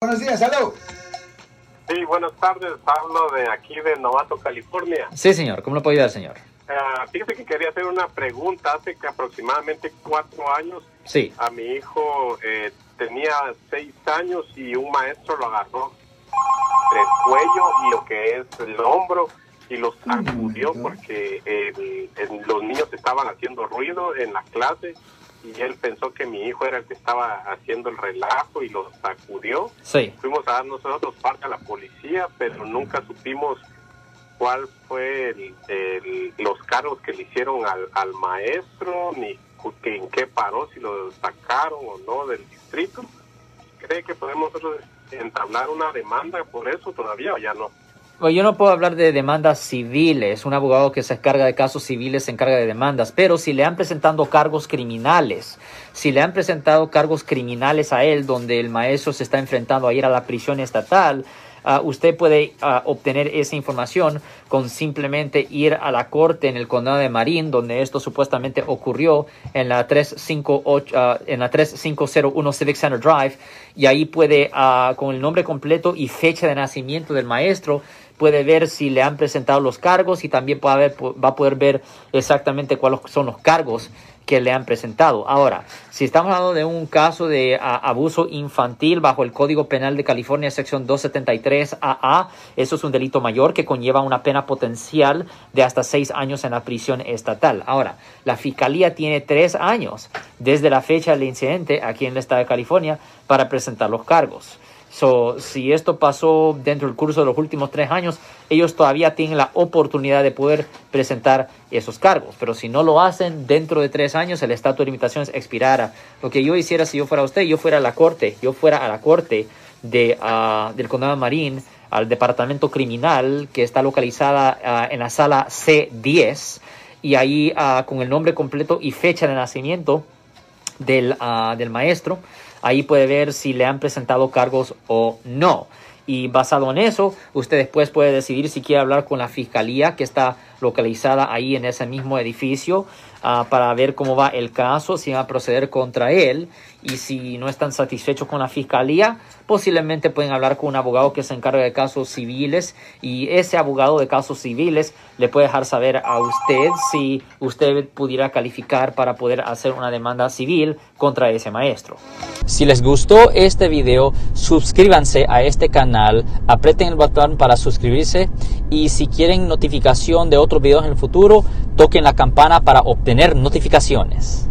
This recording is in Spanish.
Buenos días, salud. Sí, buenas tardes. Hablo de aquí de Novato, California. Sí, señor. ¿Cómo le puedo ayudar, señor? Uh, fíjese que quería hacer una pregunta. Hace que aproximadamente cuatro años sí. a mi hijo eh, tenía seis años y un maestro lo agarró entre el cuello y lo que es el hombro y los sacudió porque el, el, los niños estaban haciendo ruido en la clase y él pensó que mi hijo era el que estaba haciendo el relajo y lo sacudió. Sí. Fuimos a dar nosotros parte a la policía, pero nunca supimos cuál fue el, el, los cargos que le hicieron al, al maestro, ni que, en qué paró, si lo sacaron o no del distrito. ¿Cree que podemos nosotros entablar una demanda por eso todavía o ya no? Bueno, yo no puedo hablar de demandas civiles. Un abogado que se encarga de casos civiles se encarga de demandas. Pero si le han presentado cargos criminales, si le han presentado cargos criminales a él, donde el maestro se está enfrentando a ir a la prisión estatal, uh, usted puede uh, obtener esa información con simplemente ir a la corte en el condado de Marín, donde esto supuestamente ocurrió en la, 358, uh, en la 3501 Civic Center Drive, y ahí puede, con el nombre completo y fecha de nacimiento del maestro, puede ver si le han presentado los cargos y también puede va a poder ver exactamente cuáles son los cargos que le han presentado. Ahora, si estamos hablando de un caso de abuso infantil bajo el Código Penal de California, sección 273 AA, eso es un delito mayor que conlleva una pena potencial de hasta seis años en la prisión estatal. Ahora, la Fiscalía tiene tres años desde la fecha del incidente aquí en el estado de California para presentar los cargos. So, si esto pasó dentro del curso de los últimos tres años, ellos todavía tienen la oportunidad de poder presentar esos cargos. Pero si no lo hacen dentro de tres años, el estatus de limitaciones expirará. Lo que yo hiciera si yo fuera usted, yo fuera a la corte, yo fuera a la corte de, uh, del condado de Marín, al departamento criminal que está localizada uh, en la sala C10 y ahí uh, con el nombre completo y fecha de nacimiento del, del maestro Ahí puede ver si le han presentado cargos o no. Y basado en eso, usted después puede decidir si quiere hablar con la fiscalía que está localizada ahí en ese mismo edificio uh, para ver cómo va el caso, si va a proceder contra él y si no están satisfechos con la fiscalía, posiblemente pueden hablar con un abogado que se encarga de casos civiles y ese abogado de casos civiles le puede dejar saber a usted si usted pudiera calificar para poder hacer una demanda civil contra ese maestro. Si les gustó este video, suscríbanse a este canal, aprieten el botón para suscribirse y si quieren notificación de otros videos en el futuro, toquen la campana para obtener notificaciones.